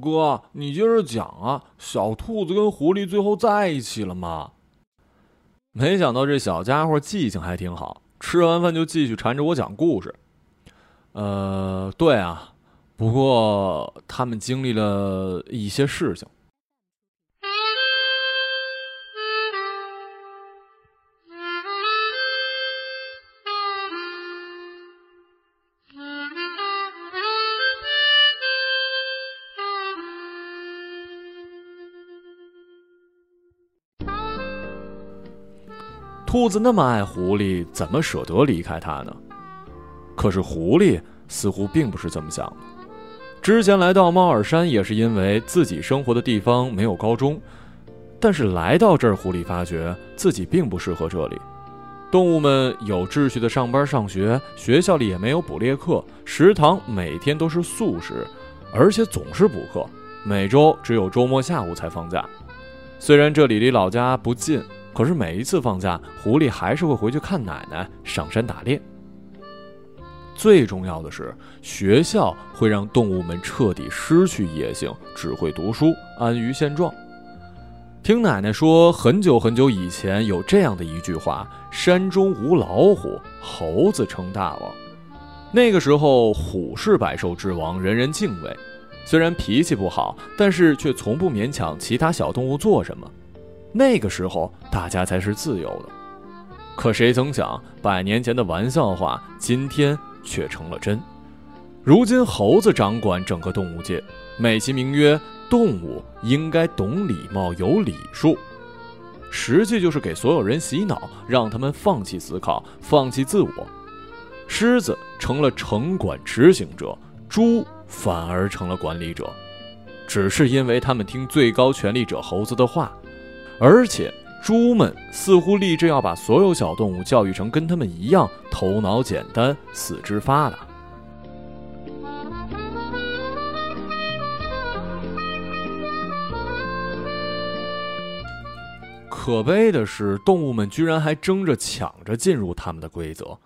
哥，你接着讲啊！小兔子跟狐狸最后在一起了吗？没想到这小家伙记性还挺好，吃完饭就继续缠着我讲故事。呃，对啊，不过他们经历了一些事情。兔子那么爱狐狸，怎么舍得离开它呢？可是狐狸似乎并不是这么想的。之前来到猫耳山也是因为自己生活的地方没有高中，但是来到这儿，狐狸发觉自己并不适合这里。动物们有秩序的上班上学，学校里也没有捕猎课，食堂每天都是素食，而且总是补课，每周只有周末下午才放假。虽然这里离老家不近。可是每一次放假，狐狸还是会回去看奶奶，上山打猎。最重要的是，学校会让动物们彻底失去野性，只会读书，安于现状。听奶奶说，很久很久以前有这样的一句话：“山中无老虎，猴子称大王。”那个时候，虎是百兽之王，人人敬畏。虽然脾气不好，但是却从不勉强其他小动物做什么。那个时候，大家才是自由的。可谁曾想，百年前的玩笑话，今天却成了真。如今，猴子掌管整个动物界，美其名曰“动物应该懂礼貌、有礼数”，实际就是给所有人洗脑，让他们放弃思考、放弃自我。狮子成了城管执行者，猪反而成了管理者，只是因为他们听最高权力者猴子的话。而且，猪们似乎立志要把所有小动物教育成跟他们一样头脑简单、四肢发达。可悲的是，动物们居然还争着抢着进入他们的规则。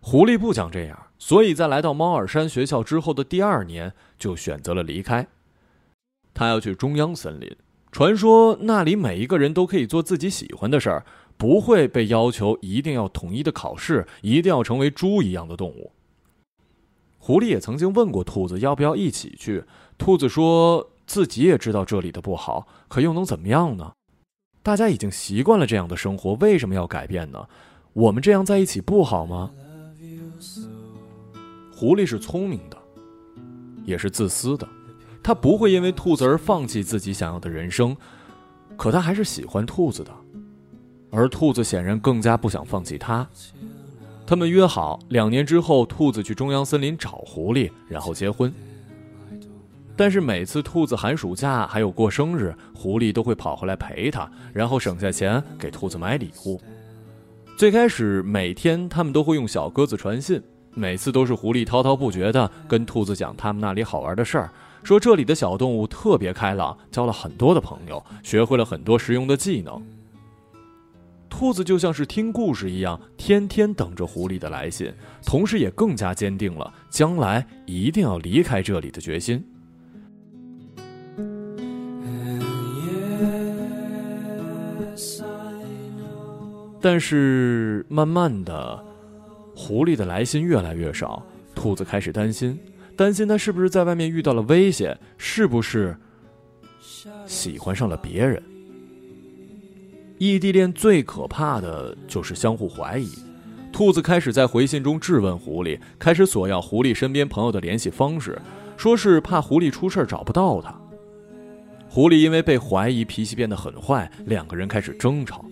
狐狸不想这样，所以在来到猫耳山学校之后的第二年，就选择了离开。他要去中央森林。传说那里每一个人都可以做自己喜欢的事儿，不会被要求一定要统一的考试，一定要成为猪一样的动物。狐狸也曾经问过兔子要不要一起去，兔子说自己也知道这里的不好，可又能怎么样呢？大家已经习惯了这样的生活，为什么要改变呢？我们这样在一起不好吗？狐狸是聪明的，也是自私的。他不会因为兔子而放弃自己想要的人生，可他还是喜欢兔子的，而兔子显然更加不想放弃他。他们约好两年之后，兔子去中央森林找狐狸，然后结婚。但是每次兔子寒暑假还有过生日，狐狸都会跑回来陪他，然后省下钱给兔子买礼物。最开始每天他们都会用小鸽子传信，每次都是狐狸滔滔不绝地跟兔子讲他们那里好玩的事儿。说这里的小动物特别开朗，交了很多的朋友，学会了很多实用的技能。兔子就像是听故事一样，天天等着狐狸的来信，同时也更加坚定了将来一定要离开这里的决心。但是慢慢的，狐狸的来信越来越少，兔子开始担心。担心他是不是在外面遇到了危险，是不是喜欢上了别人？异地恋最可怕的就是相互怀疑。兔子开始在回信中质问狐狸，开始索要狐狸身边朋友的联系方式，说是怕狐狸出事找不到他。狐狸因为被怀疑，脾气变得很坏，两个人开始争吵。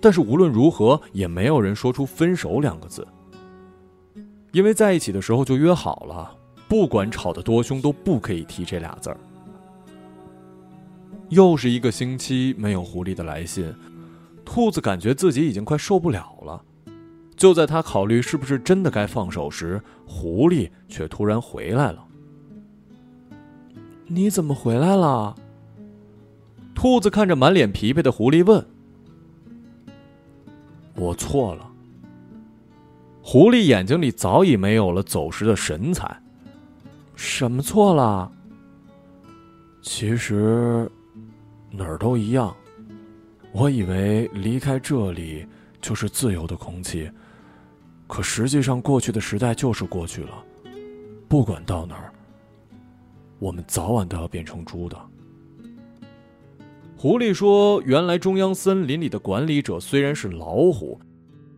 但是无论如何，也没有人说出分手两个字，因为在一起的时候就约好了。不管吵得多凶，都不可以提这俩字儿。又是一个星期没有狐狸的来信，兔子感觉自己已经快受不了了。就在他考虑是不是真的该放手时，狐狸却突然回来了。你怎么回来了？兔子看着满脸疲惫的狐狸问。我错了。狐狸眼睛里早已没有了走时的神采。什么错了？其实哪儿都一样。我以为离开这里就是自由的空气，可实际上过去的时代就是过去了。不管到哪儿，我们早晚都要变成猪的。狐狸说：“原来中央森林里的管理者虽然是老虎。”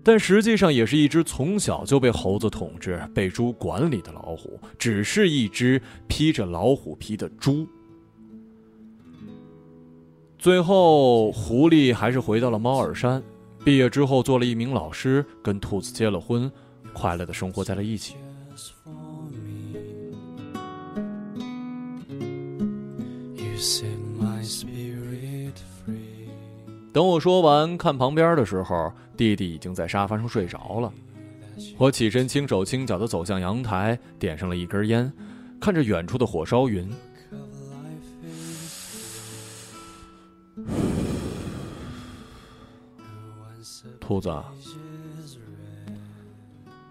但实际上也是一只从小就被猴子统治、被猪管理的老虎，只是一只披着老虎皮的猪。最后，狐狸还是回到了猫耳山，毕业之后做了一名老师，跟兔子结了婚，快乐的生活在了一起。you said my sweet 等我说完，看旁边的时候，弟弟已经在沙发上睡着了。我起身，轻手轻脚地走向阳台，点上了一根烟，看着远处的火烧云。兔子，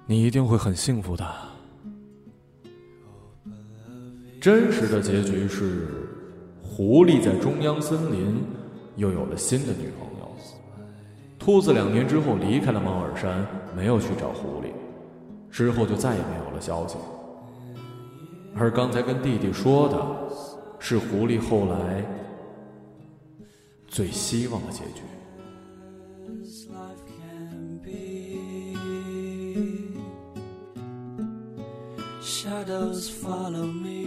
你一定会很幸福的。真实的结局是，狐狸在中央森林。又有了新的女朋友。兔子两年之后离开了猫耳山，没有去找狐狸，之后就再也没有了消息。而刚才跟弟弟说的，是狐狸后来最希望的结局。tell them